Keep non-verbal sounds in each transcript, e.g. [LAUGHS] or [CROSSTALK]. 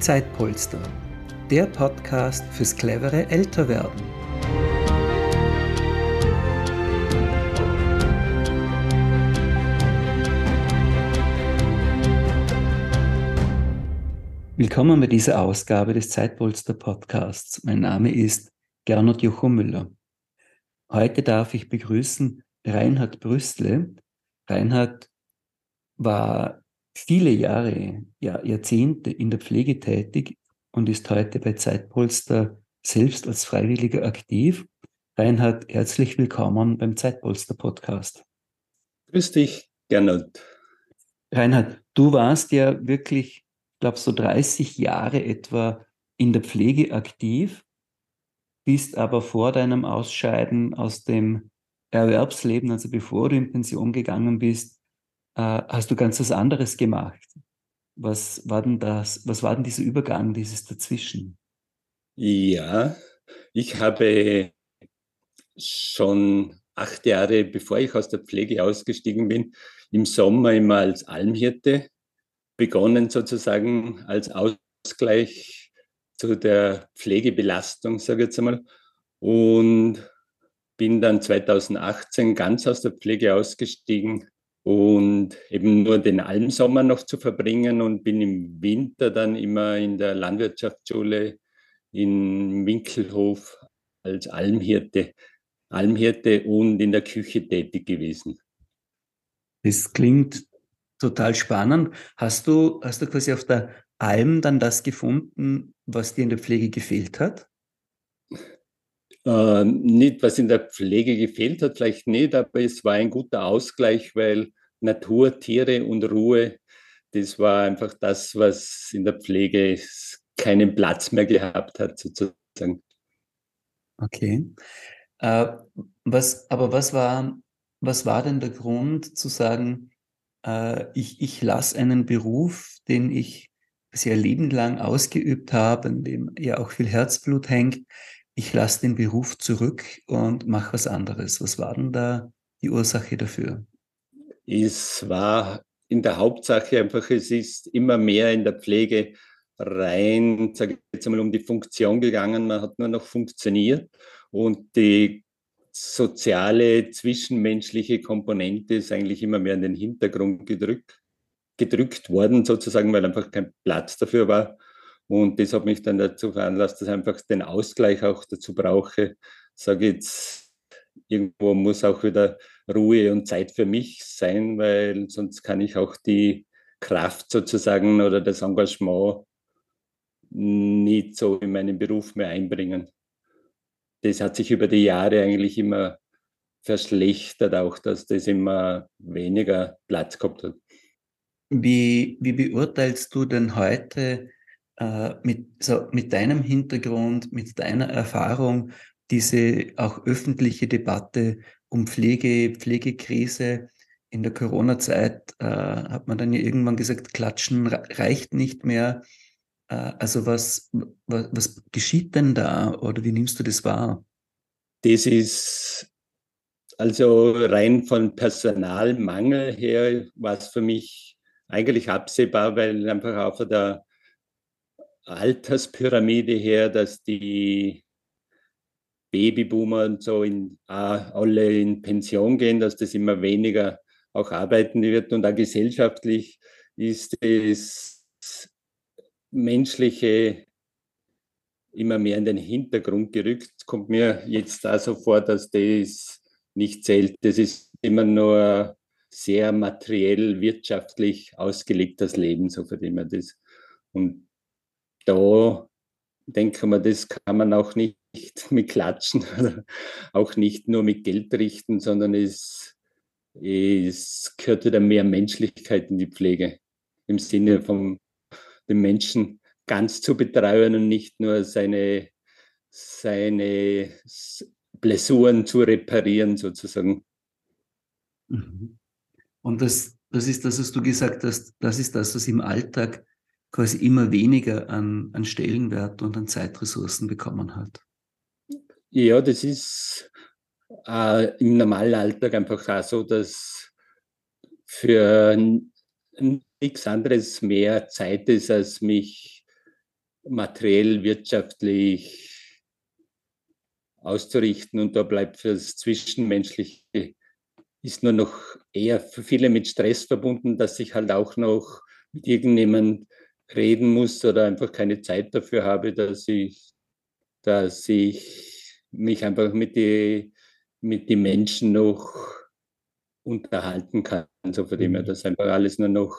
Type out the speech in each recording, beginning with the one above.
Zeitpolster, der Podcast fürs clevere Älterwerden. Willkommen bei dieser Ausgabe des Zeitpolster Podcasts. Mein Name ist Gernot Jocho Müller. Heute darf ich begrüßen Reinhard Brüstle. Reinhard war viele Jahre, ja, Jahrzehnte in der Pflege tätig und ist heute bei Zeitpolster selbst als Freiwilliger aktiv. Reinhard, herzlich willkommen beim Zeitpolster Podcast. Grüß dich, Gernot. Reinhard, du warst ja wirklich, ich glaube, so 30 Jahre etwa in der Pflege aktiv, bist aber vor deinem Ausscheiden aus dem Erwerbsleben, also bevor du in Pension gegangen bist, hast du ganz was anderes gemacht. Was war denn das? Was war denn dieser Übergang, dieses dazwischen? Ja, ich habe schon acht Jahre, bevor ich aus der Pflege ausgestiegen bin, im Sommer immer als Almhirte begonnen, sozusagen als Ausgleich zu der Pflegebelastung, sage ich jetzt einmal. Und bin dann 2018 ganz aus der Pflege ausgestiegen und eben nur den Almsommer noch zu verbringen und bin im Winter dann immer in der Landwirtschaftsschule in Winkelhof als Almhirte, Almhirte und in der Küche tätig gewesen. Das klingt total spannend. Hast du, hast du quasi auf der Alm dann das gefunden, was dir in der Pflege gefehlt hat? Äh, nicht, was in der Pflege gefehlt hat, vielleicht nicht, aber es war ein guter Ausgleich, weil Natur, Tiere und Ruhe, das war einfach das, was in der Pflege keinen Platz mehr gehabt hat, sozusagen. Okay. Äh, was, aber was war, was war denn der Grund zu sagen, äh, ich, ich lasse einen Beruf, den ich sehr lebenlang ausgeübt habe, in dem ja auch viel Herzblut hängt, ich lasse den Beruf zurück und mache was anderes. Was war denn da die Ursache dafür? Es war in der Hauptsache einfach, es ist immer mehr in der Pflege rein, sage ich jetzt einmal, um die Funktion gegangen. Man hat nur noch funktioniert und die soziale, zwischenmenschliche Komponente ist eigentlich immer mehr in den Hintergrund gedrückt, gedrückt worden, sozusagen, weil einfach kein Platz dafür war. Und das hat mich dann dazu veranlasst, dass ich einfach den Ausgleich auch dazu brauche. Sage jetzt, irgendwo muss auch wieder Ruhe und Zeit für mich sein, weil sonst kann ich auch die Kraft sozusagen oder das Engagement nicht so in meinen Beruf mehr einbringen. Das hat sich über die Jahre eigentlich immer verschlechtert, auch dass das immer weniger Platz gehabt hat. Wie, wie beurteilst du denn heute äh, mit, so, mit deinem Hintergrund, mit deiner Erfahrung diese auch öffentliche Debatte um Pflege, Pflegekrise. In der Corona-Zeit äh, hat man dann ja irgendwann gesagt, Klatschen reicht nicht mehr. Äh, also was, was, was geschieht denn da oder wie nimmst du das wahr? Das ist also rein von Personalmangel her war es für mich eigentlich absehbar, weil einfach auf der Alterspyramide her, dass die Babyboomer und so in, äh, alle in Pension gehen, dass das immer weniger auch arbeiten wird und auch gesellschaftlich ist das Menschliche immer mehr in den Hintergrund gerückt. Kommt mir jetzt da so vor, dass das nicht zählt. Das ist immer nur sehr materiell, wirtschaftlich ausgelegt, das Leben, so von dem das. Und da denken wir, das kann man auch nicht [LAUGHS] mit Klatschen, auch nicht nur mit Geld richten, sondern es, es gehört wieder mehr Menschlichkeit in die Pflege. Im Sinne von den Menschen ganz zu betreuen und nicht nur seine, seine Blessuren zu reparieren, sozusagen. Mhm. Und das, das ist das, was du gesagt hast, das ist das, was im Alltag quasi immer weniger an, an Stellenwert und an Zeitressourcen bekommen hat. Ja, das ist äh, im normalen Alltag einfach auch so, dass für nichts anderes mehr Zeit ist, als mich materiell, wirtschaftlich auszurichten. Und da bleibt das Zwischenmenschliche, ist nur noch eher für viele mit Stress verbunden, dass ich halt auch noch mit irgendjemand reden muss oder einfach keine Zeit dafür habe, dass ich, dass ich mich einfach mit den mit die Menschen noch unterhalten kann. So von dem her, mhm. dass einfach alles nur noch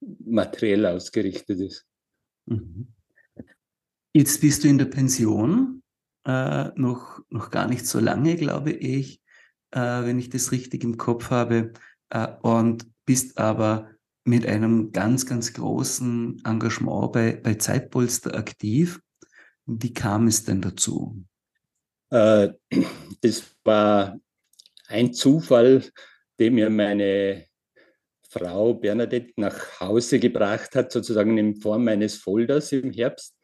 materiell ausgerichtet ist. Mhm. Jetzt bist du in der Pension, äh, noch, noch gar nicht so lange, glaube ich, äh, wenn ich das richtig im Kopf habe, äh, und bist aber mit einem ganz, ganz großen Engagement bei, bei Zeitpolster aktiv. Wie kam es denn dazu? Äh, das war ein Zufall, den mir meine Frau Bernadette nach Hause gebracht hat, sozusagen in Form eines Folders im Herbst.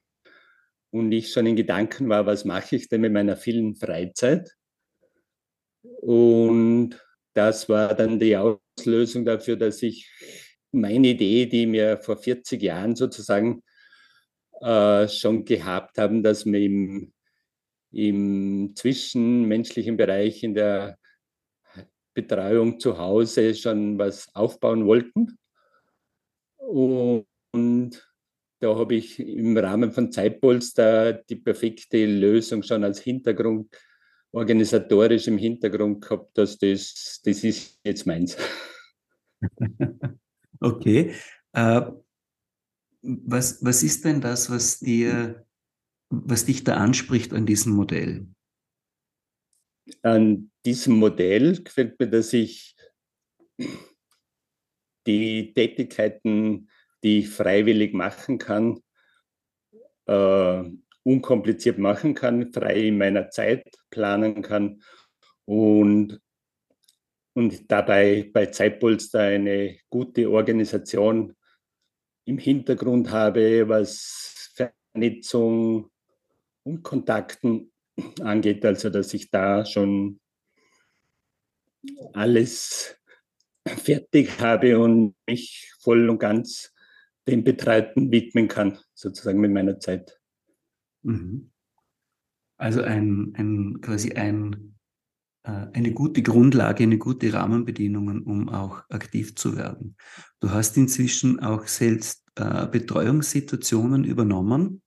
Und ich schon in Gedanken war, was mache ich denn mit meiner vielen Freizeit? Und das war dann die Auslösung dafür, dass ich meine Idee, die mir vor 40 Jahren sozusagen äh, schon gehabt haben, dass wir im, im zwischenmenschlichen Bereich in der Betreuung zu Hause schon was aufbauen wollten. Und da habe ich im Rahmen von Zeitpolster die perfekte Lösung schon als Hintergrund, organisatorisch im Hintergrund gehabt, dass das, das ist jetzt meins. [LAUGHS] Okay. Äh, was, was ist denn das, was dir, was dich da anspricht an diesem Modell? An diesem Modell gefällt mir, dass ich die Tätigkeiten, die ich freiwillig machen kann, äh, unkompliziert machen kann, frei in meiner Zeit planen kann und, und dabei bei Zeitpolster eine gute Organisation im Hintergrund habe, was Vernetzung und Kontakten angeht, also dass ich da schon alles fertig habe und mich voll und ganz dem Betreuten widmen kann, sozusagen mit meiner Zeit. Mhm. Also ein, ein quasi ein, eine gute Grundlage, eine gute Rahmenbedingungen, um auch aktiv zu werden. Du hast inzwischen auch selbst äh, Betreuungssituationen übernommen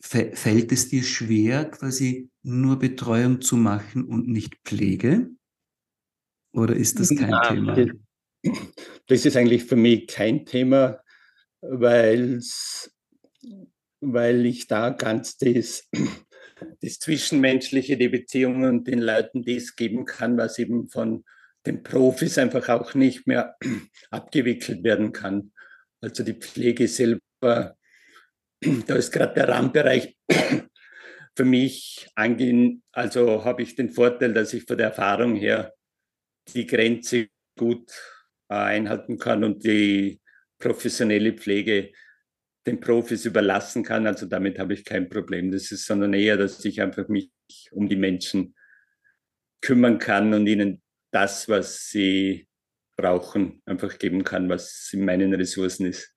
fällt es dir schwer, quasi nur Betreuung zu machen und nicht Pflege? Oder ist das kein ja, Thema? Das ist eigentlich für mich kein Thema, weil ich da ganz das, das Zwischenmenschliche, die Beziehungen den Leuten das geben kann, was eben von den Profis einfach auch nicht mehr [CLEARS THROAT] abgewickelt werden kann. Also die Pflege selber [CLEARS THROAT] da ist gerade der Rahmenbereich [CLEARS THROAT] für mich angehen. Also habe ich den Vorteil, dass ich von der Erfahrung her die Grenze gut einhalten kann und die professionelle Pflege den Profis überlassen kann. Also damit habe ich kein Problem. Das ist sondern eher, dass ich einfach mich um die Menschen kümmern kann und ihnen das, was sie brauchen, einfach geben kann, was in meinen Ressourcen ist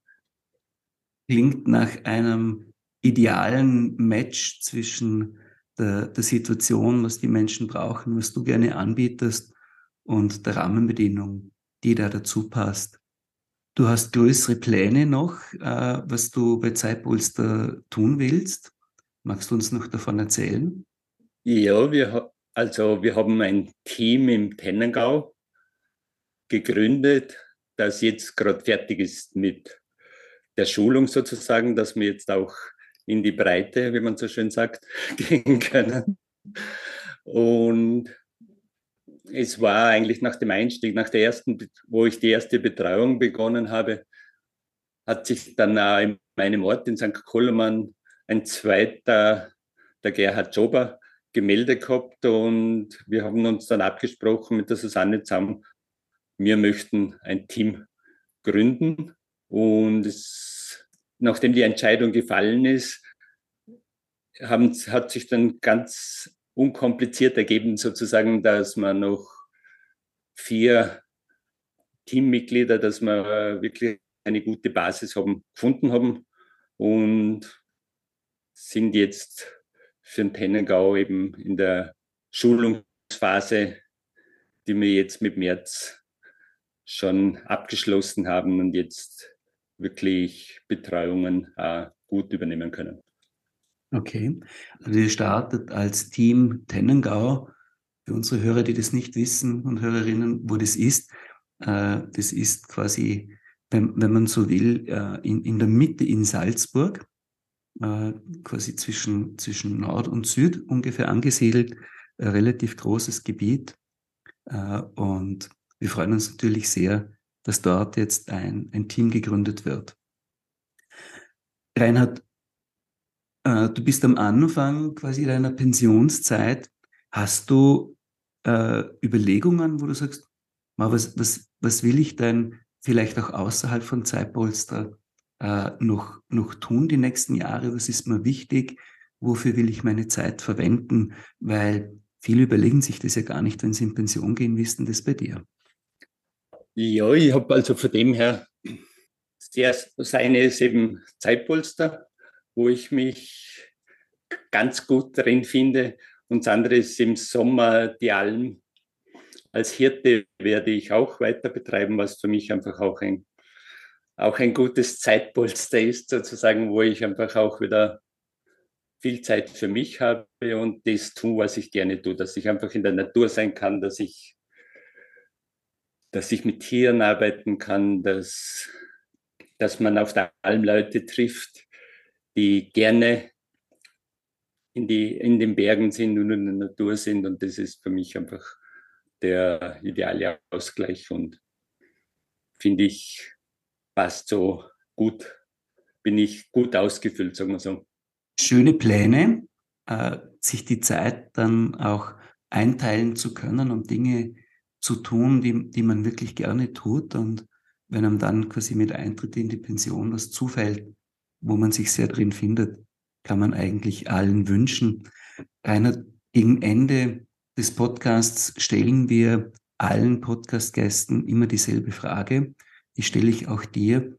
klingt nach einem idealen Match zwischen der, der Situation, was die Menschen brauchen, was du gerne anbietest und der Rahmenbedingung, die da dazu passt. Du hast größere Pläne noch, äh, was du bei Zeitpolster tun willst. Magst du uns noch davon erzählen? Ja, wir, also wir haben ein Team im Tennengau gegründet, das jetzt gerade fertig ist mit der Schulung sozusagen, dass wir jetzt auch in die Breite, wie man so schön sagt, [LAUGHS] gehen können. Und es war eigentlich nach dem Einstieg, nach der ersten, wo ich die erste Betreuung begonnen habe, hat sich dann in meinem Ort in St. Koloman ein zweiter, der Gerhard Jober, gemeldet gehabt und wir haben uns dann abgesprochen mit der Susanne zusammen, wir möchten ein Team gründen und es, nachdem die Entscheidung gefallen ist, haben, hat sich dann ganz unkompliziert ergeben, sozusagen, dass man noch vier Teammitglieder, dass wir wirklich eine gute Basis haben, gefunden haben. und sind jetzt für den Tennengau eben in der Schulungsphase, die wir jetzt mit März schon abgeschlossen haben und jetzt wirklich Betreuungen äh, gut übernehmen können. Okay, also ihr startet als Team Tennengau. Für unsere Hörer, die das nicht wissen und Hörerinnen, wo das ist, äh, das ist quasi, wenn, wenn man so will, äh, in, in der Mitte in Salzburg, äh, quasi zwischen, zwischen Nord und Süd ungefähr angesiedelt, relativ großes Gebiet. Äh, und wir freuen uns natürlich sehr, dass dort jetzt ein, ein Team gegründet wird. Reinhard, äh, du bist am Anfang quasi deiner Pensionszeit. Hast du äh, Überlegungen, wo du sagst, was, was, was will ich denn vielleicht auch außerhalb von Zeitpolster äh, noch, noch tun die nächsten Jahre? Was ist mir wichtig? Wofür will ich meine Zeit verwenden? Weil viele überlegen sich das ja gar nicht, wenn sie in Pension gehen. Wie ist denn das bei dir? Ja, ich habe also von dem her, das eine ist eben Zeitpolster, wo ich mich ganz gut drin finde. Und das andere ist im Sommer die Alm. Als Hirte werde ich auch weiter betreiben, was für mich einfach auch ein, auch ein gutes Zeitpolster ist, sozusagen, wo ich einfach auch wieder viel Zeit für mich habe und das tue, was ich gerne tue, dass ich einfach in der Natur sein kann, dass ich dass ich mit Tieren arbeiten kann, dass, dass man auf der Alm Leute trifft, die gerne in, die, in den Bergen sind und in der Natur sind. Und das ist für mich einfach der ideale Ausgleich und finde ich, passt so gut, bin ich gut ausgefüllt, sagen wir so. Schöne Pläne, äh, sich die Zeit dann auch einteilen zu können und Dinge zu tun, die, die man wirklich gerne tut. Und wenn einem dann quasi mit Eintritt in die Pension was zufällt, wo man sich sehr drin findet, kann man eigentlich allen wünschen. Rainer, gegen Ende des Podcasts stellen wir allen Podcast-Gästen immer dieselbe Frage. Die stelle ich auch dir.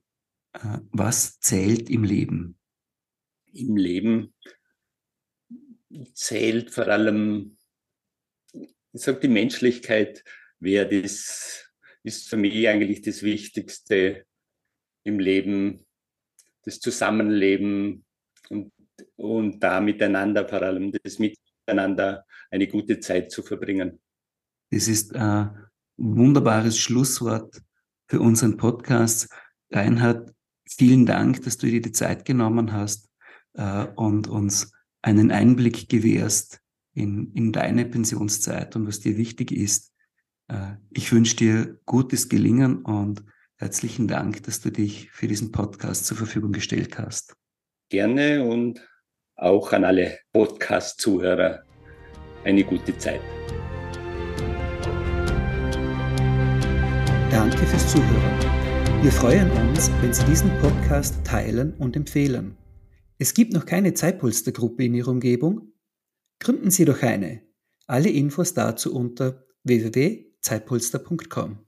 Äh, was zählt im Leben? Im Leben zählt vor allem, ich sage die Menschlichkeit, wäre das, ist für mich eigentlich das Wichtigste im Leben, das Zusammenleben und, und da miteinander, vor allem das Miteinander, eine gute Zeit zu verbringen. Das ist ein wunderbares Schlusswort für unseren Podcast. Reinhard, vielen Dank, dass du dir die Zeit genommen hast äh, und uns einen Einblick gewährst in, in deine Pensionszeit und was dir wichtig ist. Äh, ich wünsche dir gutes Gelingen und herzlichen Dank, dass du dich für diesen Podcast zur Verfügung gestellt hast. Gerne und auch an alle Podcast-Zuhörer eine gute Zeit. Danke fürs Zuhören. Wir freuen uns, wenn Sie diesen Podcast teilen und empfehlen. Es gibt noch keine Zeitpolstergruppe in Ihrer Umgebung? Gründen Sie doch eine. Alle Infos dazu unter www zeitpolster.com